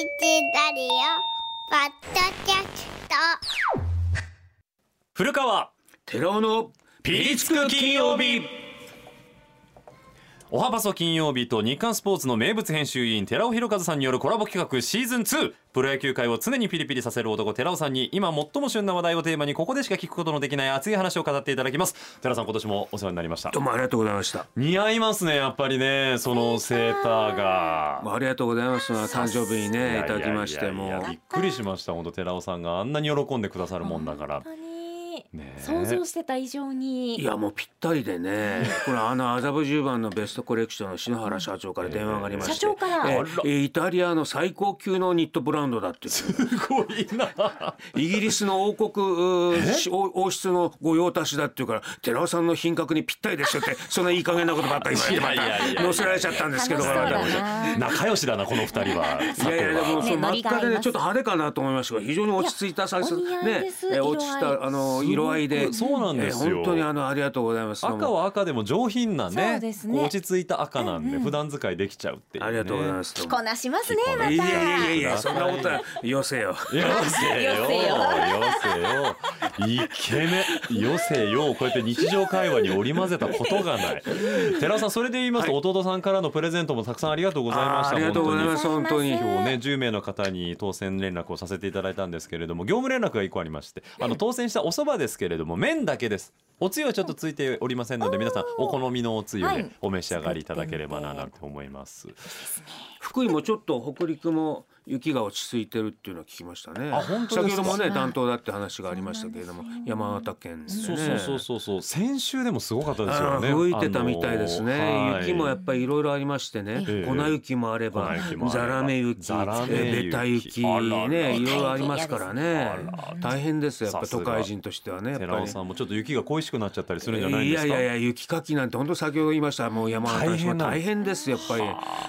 チラリオポッドキャスト。古川寺尾のピリつく金曜日。おはばそ金曜日と日刊スポーツの名物編集員寺尾博和さんによるコラボ企画シーズン2プロ野球界を常にピリピリさせる男寺尾さんに今最も旬な話題をテーマにここでしか聞くことのできない熱い話を語っていただきます。寺尾さん今年もお世話になりました。どうもありがとうございました。似合いますねやっぱりねそのセーターが。ありがとうございます。誕生日にねいただきましていやいやいやもびっくりしました本当寺尾さんがあんなに喜んでくださるもんだから。本当に想像してた以上に。いやもうぴったりでね。これあの麻布十番のベストコレクションの篠原社長から電話がありまして、社長から。えあら。えイタリアの最高級のニットブランドだって。いうすごいな。イギリスの王国王王室の御用達だっていうから寺尾さんの品格にぴったりですよってそんないい加減なことばっかり言われて載せられちゃったんですけど楽しそうだ私な仲良しだなこの二人は。いやいやでもそのね真っ赤でねちょっと派手かなと思いましたが非常に落ち着いたサイズ。ね落ちたあの色合いで。そうなんですよ。え本当にあのありがとうございます。赤は赤でも上品なそね。ね落ち着いた赤なんで、うんうん。普段使いできちゃうっていう、ね、ありがとうございます。着こなしますねまた。いやいやいやいやそんなことはよせよ。よせよよせよ。よせよ。イケメン。よせよ。こうやって日常会話に織り交ぜたことがない。寺尾さんそれで言いますと、弟さんからのプレゼントもたくさんありがとうございました。ありがとうございます。本当に。本当に今日ね10名の方に当選連絡をさせていただいたんですけれども業務連絡が1個ありましてあの当選したお蕎麦ですけれども麺だけです。おつゆはちょっとついておりませんので皆さんお好みのおつゆではい。お召し上がりいただければななんて思います。福井もちょっと北陸も雪が落ち着いてるっていうのを聞きましたね。あ本当ですか？先ほどもね担当だって話がありましたけれども山形県でね。そうそうそうそうそう。先週でもすごかったですよあね。ー吹いてたみたいですね、あのはい。雪もやっぱりいろいろありましてね、ええ。粉雪もあればざらめ雪ざらめ雪。えーベタ雪あららねいろいろありますからね。大変ですよ。やっぱ都会人としてはね寺尾さんもちょっと雪が恋しくなっちゃったりするんじゃないですか？やいやいや雪かきなんて本当先ほど言いました。もう山形の人は大変ですやっぱり。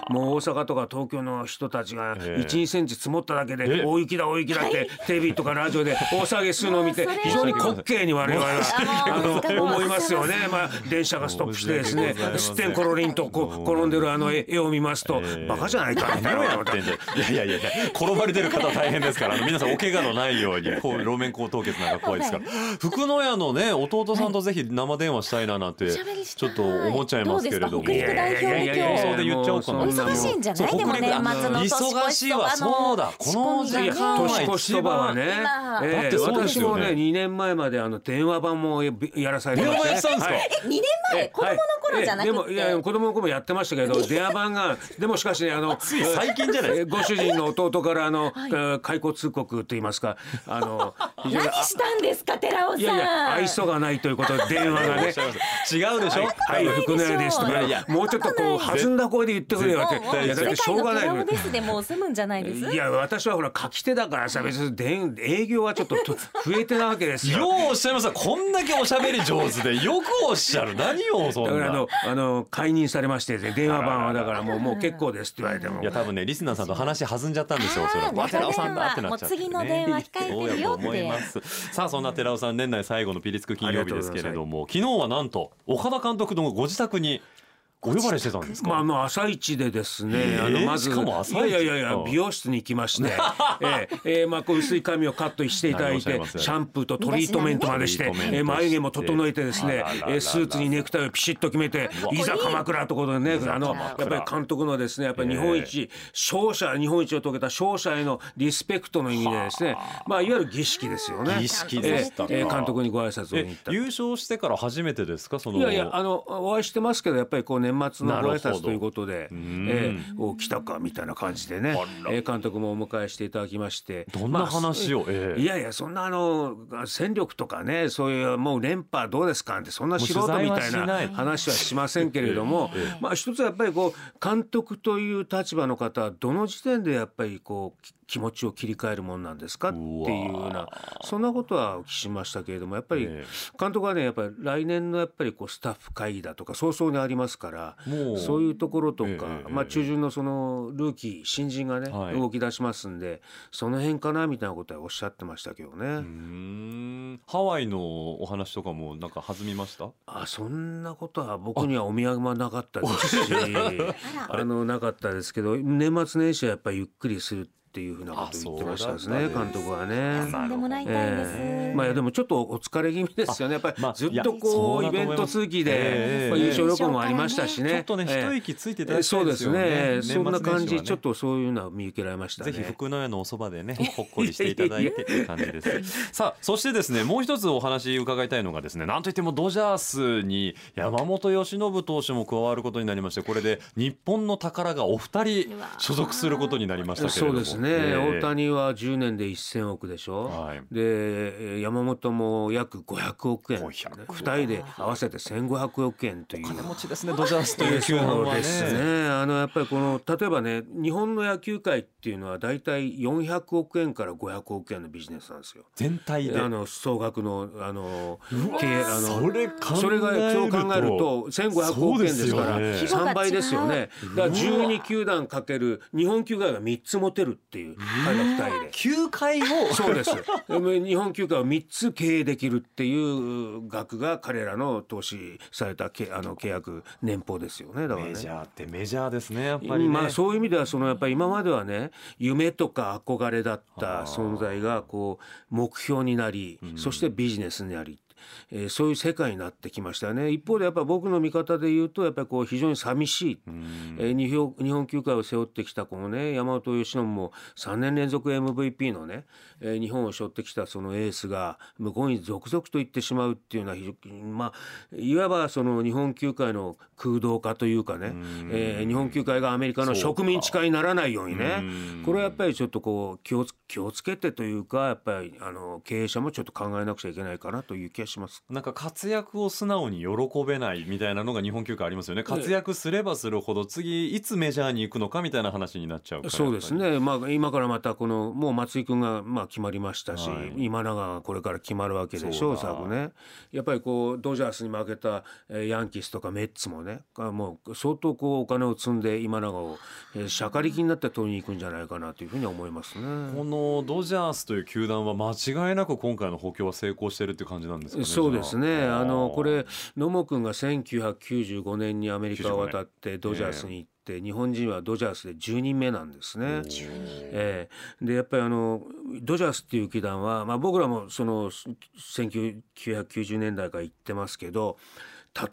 もう大阪とか東京の人たちがええ。12センチ積もっただけえで大雪だ大雪だってテレビとかラジオで 大騒ぎするのを見て非常に滑稽に我々はあの思いますよね。まあ電車がストップしてですねすってんころりんとこう転んでるあの絵絵を見ますとええ。バカじゃないかみたいいやいやいやいや転ばれてる方大変ですからあの 皆さんお怪我のないようにこう路面高凍結なんか怖いですから。福野屋のね弟さんとぜひ生電話したいななんてちょっと思っちゃいますけれども。どうですか？北陸代表で今日忙しいんじゃない？でも年末の年越忙しいわそうだこの時いや仕込みがね年越しそばはね。今、ええだってそうですよね。私もね2年前まであの電話番もやらされて電ましたね。話やってたんですか、はい。2年前？子供の頃じゃなくて、ええでもいや子供の頃もやってましたけど 電話番がでもしかしねあの 最近じゃない？ご主人の弟からあの、えー解雇通告と言いますかあの何したんですか寺尾さん。いやいや愛想がないということで電話がね。違うでしょ、はい、はい、福野屋ですとかいやいや。もうちょっとこう弾んだ声で言ってくれよって。いやだってしょうがないですでもう済むんじゃないです？いや私はほら書き手だからさ別に電営業はちょっとと増えてなわけですよ。ようおっしゃいます。こんだけおしゃべり上手で。よくおっしゃる。何をそんな。だからあのあの解任されましてね電話番はだからもうもう結構ですって言われてもいや多分ねリスナーさんと話弾んじゃったんですよ。それは寺尾さんだってなっちゃって、ね。もう次の電話控えてるよって。さあそんな寺尾さん年内最後のピリつく金曜日ですけれども、昨日はなんと岡田監督のご自宅にお呼ばれしてたんですか？まああの朝一でですね、えーあのまずいやいやいやうん美容室に行きまして、えーえーまあこう薄い髪をカットしていただいてシャンプーとトリートメントまでして、えー眉毛も整えてですねえースーツにネクタイをピシッと決めてわいざ鎌倉ということでねあのやっぱり監督のですねやっぱり日本一勝者日本一を遂げた勝者へのリスペクトの意味でですねまあいわゆる儀式ですよね。儀式でしたか。え監督にご挨拶を。優勝してから初めてですか？その。いやいやあのお会いしてますけどやっぱりこう年末のご挨拶ということで、えん。ー、お来たかみたいな感じでねえー監督もお迎えしていただきましてどんな話を？ええ。いやいやそんなあの戦力とかねそういうもう連覇どうですかってそんな素人みたいな話はしませんけれども、まあ一つはやっぱりこう監督という立場の方はどの時点でやっぱりこうき気持ちを切り替えるもんなんですか？っていうようなそんなことはお聞きしましたけれどもやっぱりえ監督はねやっぱり来年のやっぱりこうスタッフ会議だとか早々にありますからもうそういうところとか、ええまあ中旬のそのルーキー新人がね、はい。動き出しますんでその辺かなみたいなことはおっしゃってましたけどね。ハワイのお話とかもなんか弾みました？あそんなことは僕にはお土産はなかったですし あのなかったですけど年末年始はやっぱりゆっくりするっていうふうなことを言ってましたですね。監督はね。休んでもらいです、ええ。まあでもちょっとお疲れ気味ですよね。やっぱりまあずっといこやうイベント続きで、ええ。まあ優勝旅行もありましたしね。ちょっとねええ。一息ついていただきたいうですよね。そんな感じ、ちょっとそういうのは見受けられましたね。ぜひ福の屋のおそばでね ほっこりしていただいてっていう感じです。さあそしてですねもう一つお話伺いたいのがですねなんといってもドジャースに山本由伸投手も加わることになりましてこれで日本の宝がお二人所属することになりましたけれども。そうですね、ええ。大谷は10年で1000億でしょ、はい。でえー山本も約500億円、500 2人で合わせて1500億円という。金持ちですね。ドジャースという球団はね。ですね。あのやっぱりこの例えばね日本の野球界っていうのはだいたい400億円から500億円のビジネスなんですよ。全体で。あの総額のあの経営あのそれ考えると。それがそう考えると1500億円ですからそうですよね。3倍ですよね。だから12球団かける日本球界が3つ持てるっていう彼ら2人で。球界をそうです。日本球界を3つ経営できるっていう額が彼らの投資されたけあの契約年俸ですよね。だからね。メジャーってメジャーですねやっぱりね、まあそういう意味ではそのやっぱり今まではね夢とか憧れだった存在がこう目標になりそしてビジネスになり。えーそういう世界になってきましたよね。一方でやっぱり僕の見方で言うとやっぱりこう非常に寂しい、えー日本日本球界を背負ってきたこのね山本由伸も3年連続 MVP のね、えー日本を背負ってきたそのエースが向こうに続々と行ってしまうっていうのは非常にまあいわばその日本球界の空洞化というかね、えー日本球界がアメリカの植民地化にならないようにねこれはやっぱりちょっとこう気をつ気をつけてというかやっぱりあの経営者もちょっと考えなくちゃいけないかなという気がします。なんか活躍を素直に喜べないみたいなのが日本球界ありますよね。活躍すればするほど次いつメジャーに行くのかみたいな話になっちゃうそうですね、まあ、今からまたこのもう松井君がまあ決まりましたし、はい。今永がこれから決まるわけでしょう昨ね。やっぱりこうドジャースに負けたえーヤンキースとかメッツもねあもう相当こうお金を積んで今永をえーしゃかりきになって取りに行くんじゃないかなというふうに思いますね。このドジャースという球団は間違いなく今回の補強は成功してるっていう感じなんですかねそうですね。あの。これ野茂君が1995年にアメリカを渡ってドジャースに行って、日本人はドジャースで10人目なんですね。ええ。でやっぱりあのドジャースっていう球団は、まあ、僕らもその1990年代から行ってますけど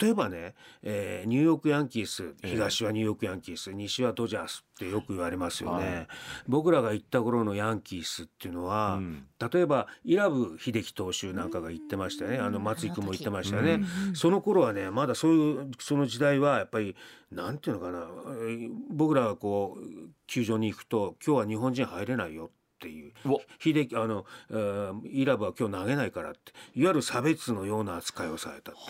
例えばね、えーニューヨークヤンキース東はニューヨークヤンキース西はドジャースってよく言われますよね、はい。僕らが行った頃のヤンキースっていうのは、うん。例えば伊良部秀樹投手なんかが言ってましたよね。あの松井君も言ってましたよね、その頃はねまだそういうその時代はやっぱりなんていうのかなえー僕らがこう球場に行くと今日は日本人入れないよっていう。秀樹あの、えーイラブは今日投げないからって。いわゆる差別のような扱いをされたって。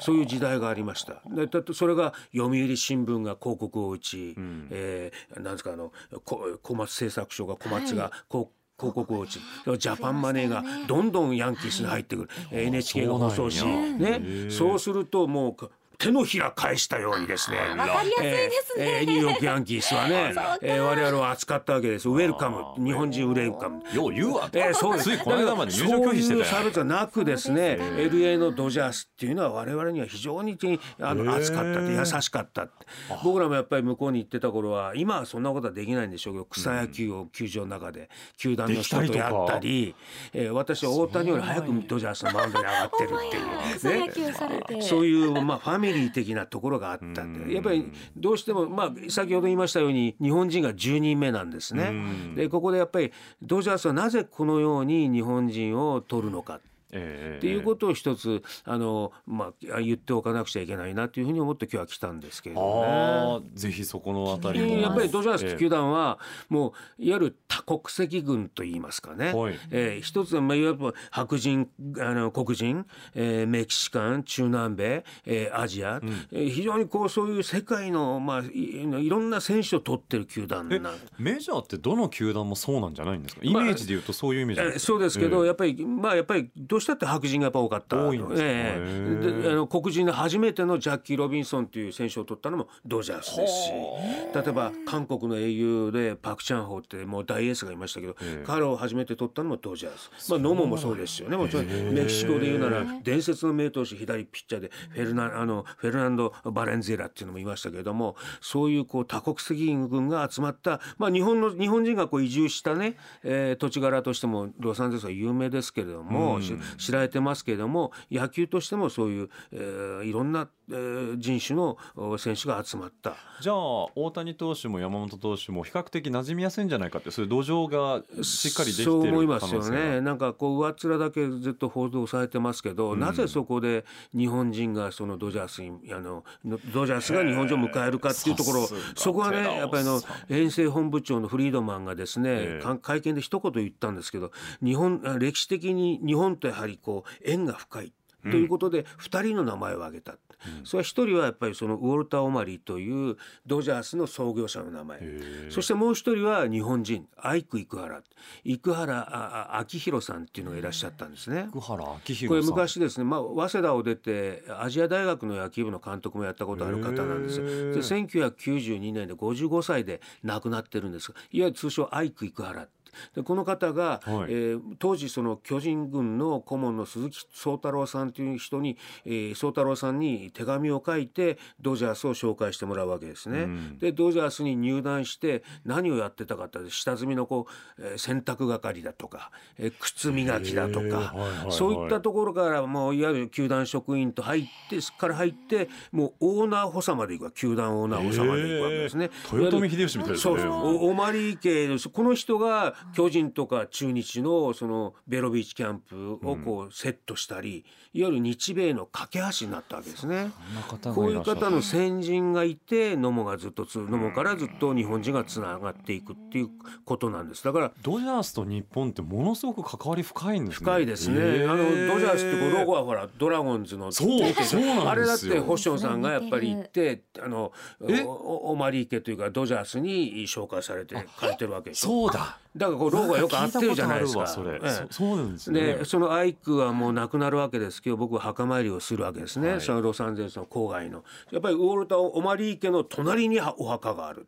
そういう時代がありました。でだってそれが読売新聞が広告を打ち、ん。えーなんですかあのこ小松製作所が小松が広告を打ちジャパンマネーがどんどんヤンキースに入ってくる、えー NHK が放送し、ね、ー。そうするともう手のひら返したようにですね。わかりやすいですね。えーえーニューヨークヤンキースはね、えー我々を扱ったわけです。ウェルカム。日本人ウェルカム。よう言うわ。えー、そうです。ついこの間まで入場拒否してたよ。そういう差別はなくですね LA のドジャースっていうのは我々には非常にあのへー。熱かったって優しかったって。僕らもやっぱり向こうに行ってた頃は今はそんなことはできないんでしょうけど草野球を球場の中で球団の人とやったりえー私は大谷より早くドジャースのマウンドに上がってるっていう草野球されて、そういうまあファミリー的なところがあったんでやっぱりどうしてもまあ先ほど言いましたように日本人が10人目なんですね。でここでやっぱりドジャースはなぜこのように日本人を取るのか。ええ。っていうことを一つあの、まあ、言っておかなくちゃいけないなというふうに思って今日は来たんですけれどもね。ああぜひそこのあたりも。やっぱりドジャースええ。球団はもういわゆる多国籍軍といいますかね、はい。えー一つはまあいわゆる白人あの黒人、えーメキシカン中南米、えーアジア、えー非常にこうそういう世界の、まあ、いいろんな選手を取ってる球団えなんメジャーってどの球団もそうなんじゃないんですか？イメージで言うとそういうイメージなんえーですか？そうですけど、ええ。やっぱりまあやっぱりどしたって白人がやっぱ多かった。多いんですか？えであの黒人で初めてのジャッキー・ロビンソンという選手を取ったのもドジャースですし例えば韓国の英雄でパク・チャンホってもう大エースがいましたけど、ええ。彼を初めて取ったのもドジャース、まあ、ノモもそうですよね。もちろんメキシコで言うなら伝説の名投手左ピッチャーでフェルナあのフェルナンド・バレンゼラっていうのもいましたけれどもそういうこう多国籍軍が集まった、まあ、日本の日本人がこう移住したね、えー土地柄としてもロサンゼルスは有名ですけれども、うん。し知られてますけれども野球としてもそういう、えーいろんな、えー人種のお選手が集まった。じゃあ大谷投手も山本投手も比較的馴染みやすいんじゃないかってそういう土壌がしっかりできてそうる思いますよね。なんかこう上っ面だけずっと報道されてますけど、うん。なぜそこで日本人がそのドジャースにあのドジャースが日本人を迎えるかっていうところそこはねやっぱりあのさん編成本部長のフリードマンがですね、会見で一言言ったんですけど日本あ歴史的に日本とやはりこう縁が深い。ということで2人の名前を挙げた、それは1人はやっぱりそのウォルター・オマリーというドジャースの創業者の名前。そしてもう一人は日本人アイク生原生原ああ明弘さんっていうのがいらっしゃったんですね。これ昔ですね、まあ、早稲田を出てアジア大学の野球部の監督もやったことある方なんです。で1992年で55歳で亡くなってるんですがいわゆる通称アイク生原でこの方が、はい。えー当時その巨人軍の顧問の鈴木宗太郎さんという人に、えー、宗太郎さんに手紙を書いてドジャースを紹介してもらうわけですね。うん。でドジャースに入団して何をやってたかって下積みのこう、えー洗濯係だとか、えー靴磨きだとか、はいはいはい。そういったところからもういわゆる球団職員と入ってから入ってもうオーナー補佐まで行くわ球団オーナー補佐まで行くわけですね。豊臣秀吉みたいですね。そうそう。おオマリー家この人が巨人とか中日のそのベロビーチキャンプをこうセットしたり、いわゆる日米の架け橋になったわけですね。こういう方の先人がいて野茂がずっとつ野茂からずっと日本人がつながっていくっていうことなんです。だからドジャースと日本ってものすごく関わり深いんですね。深いですね、あのドジャースってロゴはほらドラゴンズのそうそうあれだって星野さんがやっぱり行ってあのオマリー家というかドジャースに紹介されて書いてるわけでしょ。そうだだからこうロゴがよく合ってるじゃないですか。それ、ええ。そそうなんですね。でそのアイクはもう亡くなるわけですけど僕は墓参りをするわけですね、はい。そのロサンゼルスの郊外の。やっぱりウォルター・オマリー家の隣にお墓がある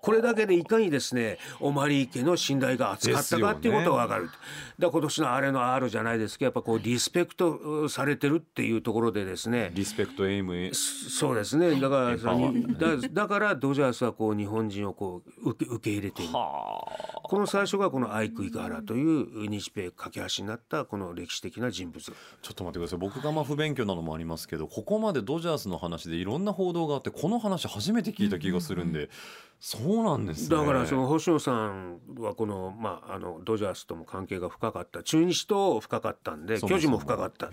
これだけでいかにですねオマリー家の信頼が厚かったかっていうことが分かる、だから今年のあれの R じゃないですけどやっぱこうリスペクトされてるっていうところでですね。リスペクトエイム。そうですね。だからだだからドジャースはこう日本人をこう受け受け入れている。はあ。この最初がこのアイク・イカハラという日米架け橋になったこの歴史的な人物。ちょっと待ってください。僕がまあ不勉強なのもありますけどここまでドジャースの話でいろんな報道があってこの話初めて聞いた気がするんで、そうなんですね。だからその星野さんはこの,、まあ、あのドジャースとも関係が深かった中日と深かったんで巨人も深かった、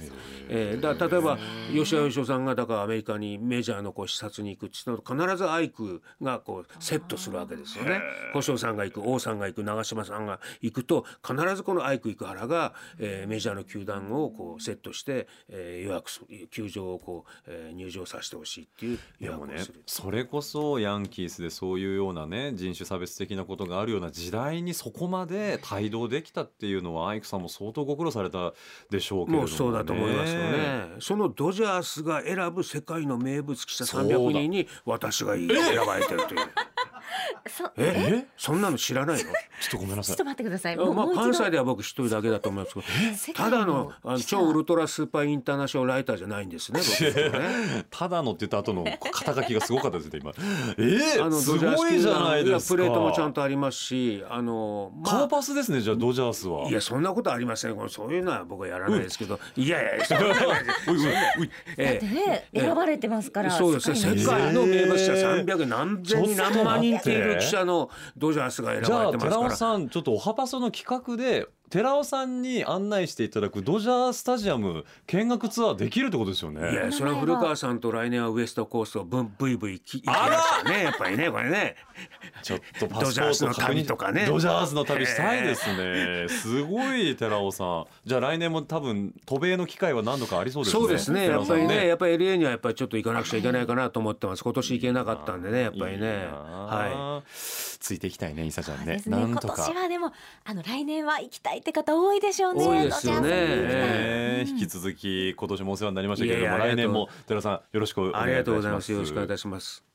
えーだ例えば吉田義雄さんがだからアメリカにメジャーのこう視察に行くって言ったら必ずアイクがこうセットするわけですよね。星野さんが行く王さんが行く長嶋さんが行くと必ずこのアイク生原が、えーメジャーの球団をこうセットして、えー予約する球場をこう、えー入場させてほしいっていう予約をする。それこそヤンキースでそういうようなね人種差別的なことがあるような時代にそこまで帯同できたっていうのはアイクさんも相当ご苦労されたでしょうけれども、ね、もうそうだと思いますよね。そのドジャースが選ぶ世界の名物記者そうだ300人に私が選ばれてるという。そえそんなの知らないの？ちょっとごめんなさい。ちょっと待ってください。まあ、関西では僕一人だけだと思いますけどただのあの超ウルトラスーパーインターナショナルライターじゃないんですね僕ね。ただのって言った後の肩書きがすごかったですね今。え？ー、あのすドジャースごいじゃないですか。プレートもちゃんとありますしあの、まあ顔パスですねじゃあドジャースは。いやそんなことありませんそういうのは僕はやらないですけど。いやいやそんなことな い選ばれてますから。そうです。ね世世界の名物者300何千何万人記者のドジャースが選じゃあばれてます寺尾から。さんちょっとおはパソの企画で寺尾さんに案内していただくドジャースタジアム見学ツアーできるってことですよね。いやそれは古川さんと来年はウエストコーストブンブイブイ行き行きましたねやっぱりねこれね。ちょっとパスポドジャースのート確認旅とかね。ドジャースの旅したいですね。すごい寺尾さん。じゃあ来年も多分渡米の機会は何度かありそうですね。そうですね。やっぱりねやっぱり LA にはやっぱりちょっと行かなくちゃいけないかなと思ってます。今年行けなかったんでねやっぱりね。いいついていきたいね、いさちゃんね。ね。今なんとか。年はでもあの来年は行きたいって方多いでしょうね。多いですよね引き続き今年もお世話になりましたけれどもいやいや来年も寺さんよろしくお願いいたしますありがとうございますよろしくお願いいたします